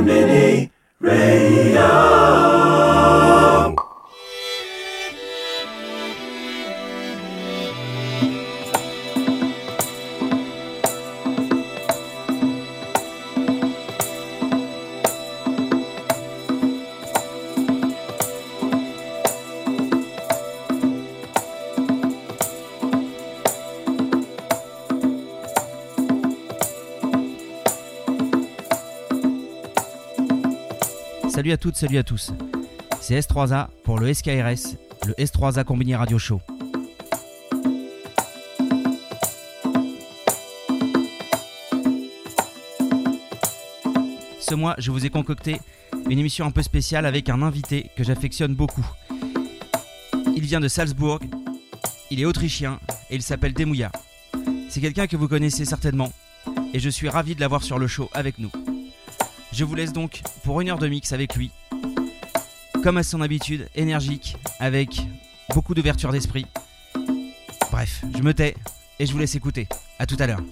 Mini Radio. À toutes, salut à tous. C'est S3A pour le SKRS, le S3A Combiné Radio Show. Ce mois, je vous ai concocté une émission un peu spéciale avec un invité que j'affectionne beaucoup. Il vient de Salzbourg, il est autrichien et il s'appelle Demouya. C'est quelqu'un que vous connaissez certainement et je suis ravi de l'avoir sur le show avec nous. Je vous laisse donc pour une heure de mix avec lui. Comme à son habitude, énergique, avec beaucoup d'ouverture d'esprit. Bref, je me tais et je vous laisse écouter. A tout à l'heure.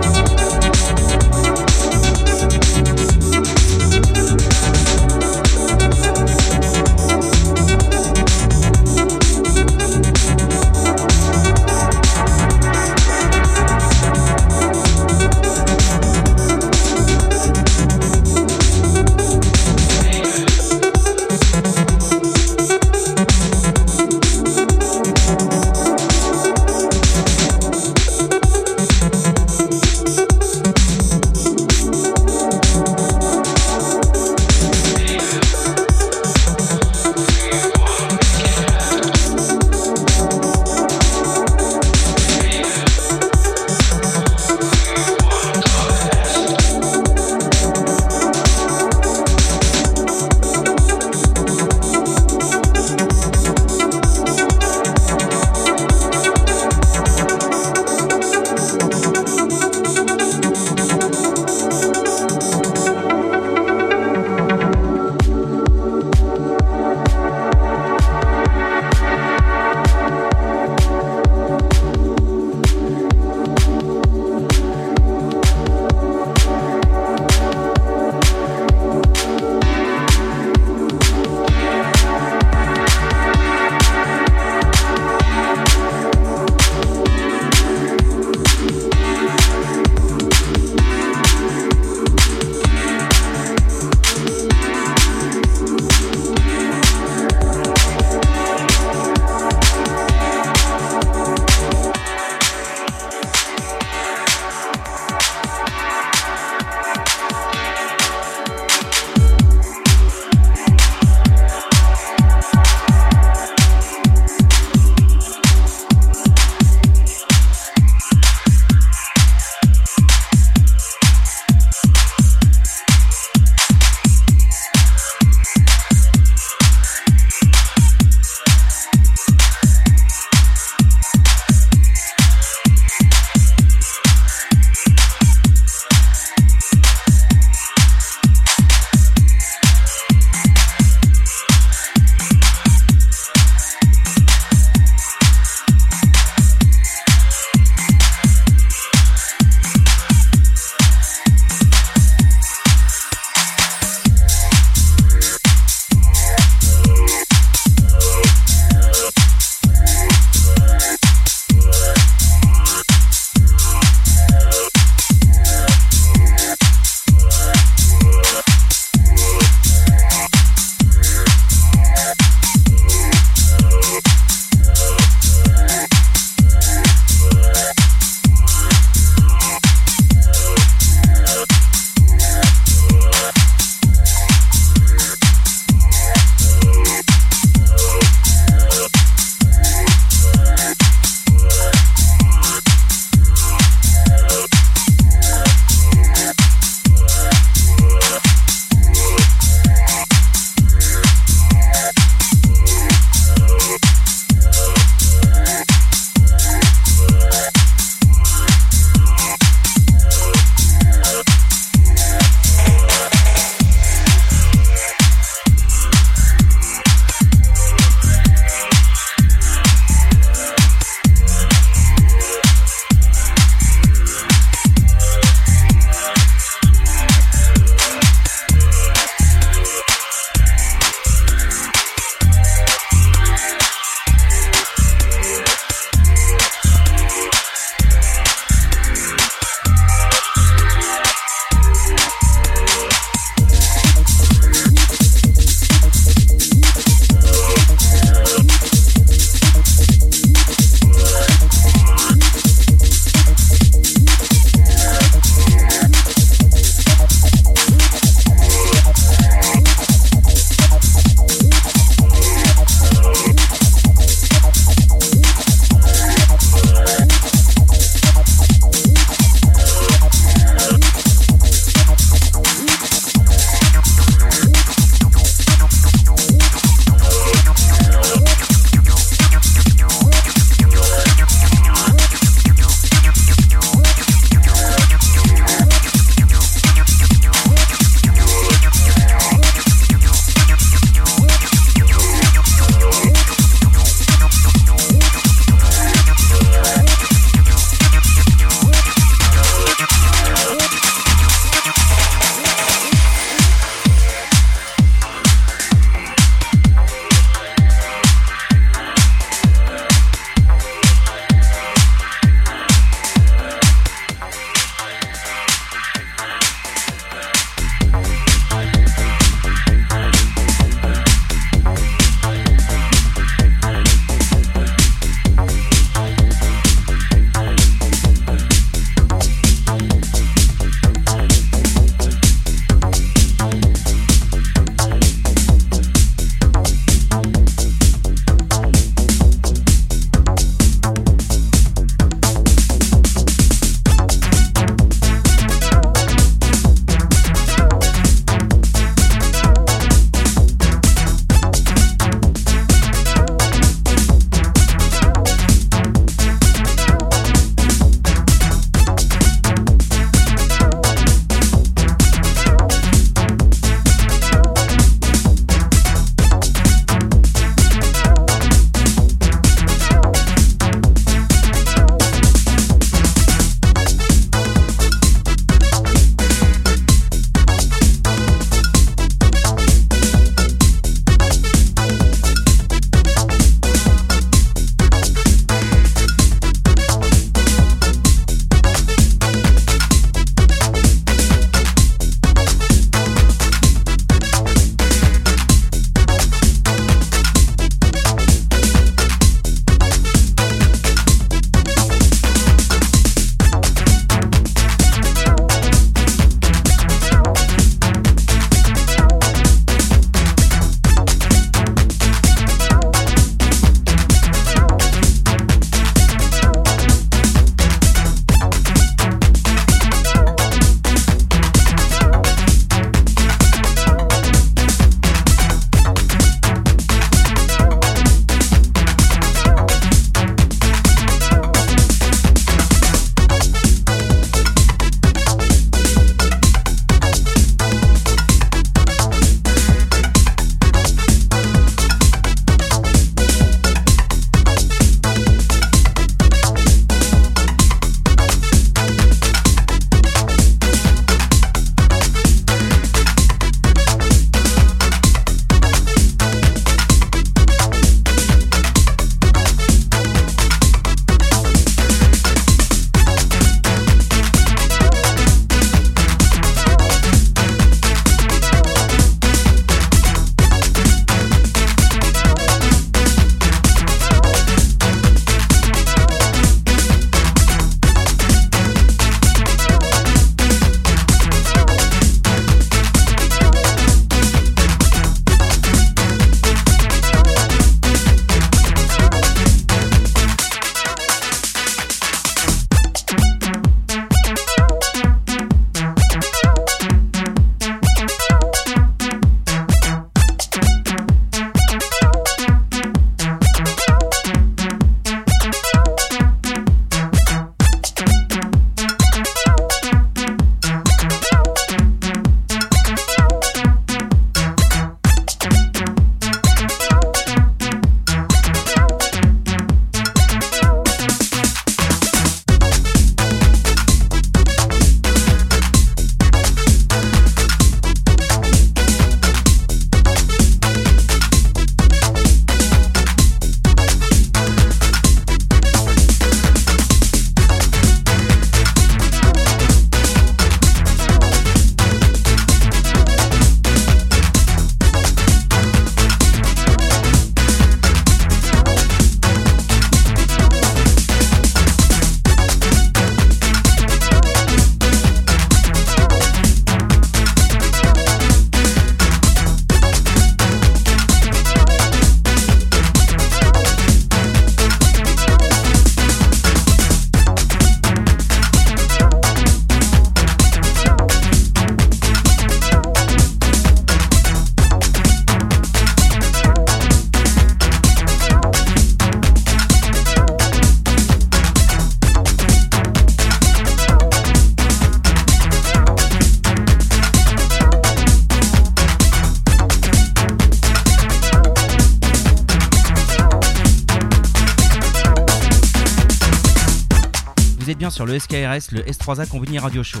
Sur le SKRS, le S3A Conveni Radio Show.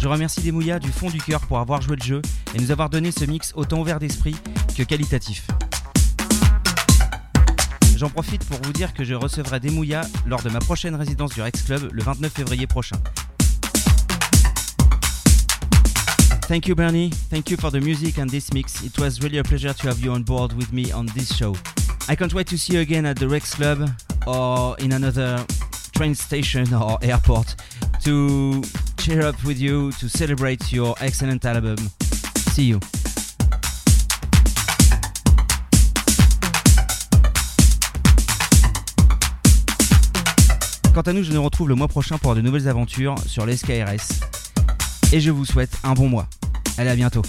Je remercie Demouya du fond du cœur pour avoir joué le jeu et nous avoir donné ce mix autant ouvert d'esprit que qualitatif. J'en profite pour vous dire que je recevrai Demouya lors de ma prochaine résidence du Rex Club le 29 février prochain. Thank you, Bernie. Thank you for the music and this mix. It was really a pleasure to have you on board with me on this show. I can't wait to see you again at the Rex Club or in another train station or airport to cheer up with you to celebrate your excellent album. See you. Quant à nous, je nous retrouve le mois prochain pour de nouvelles aventures sur l'SKRS. Et je vous souhaite un bon mois. Allez, à bientôt.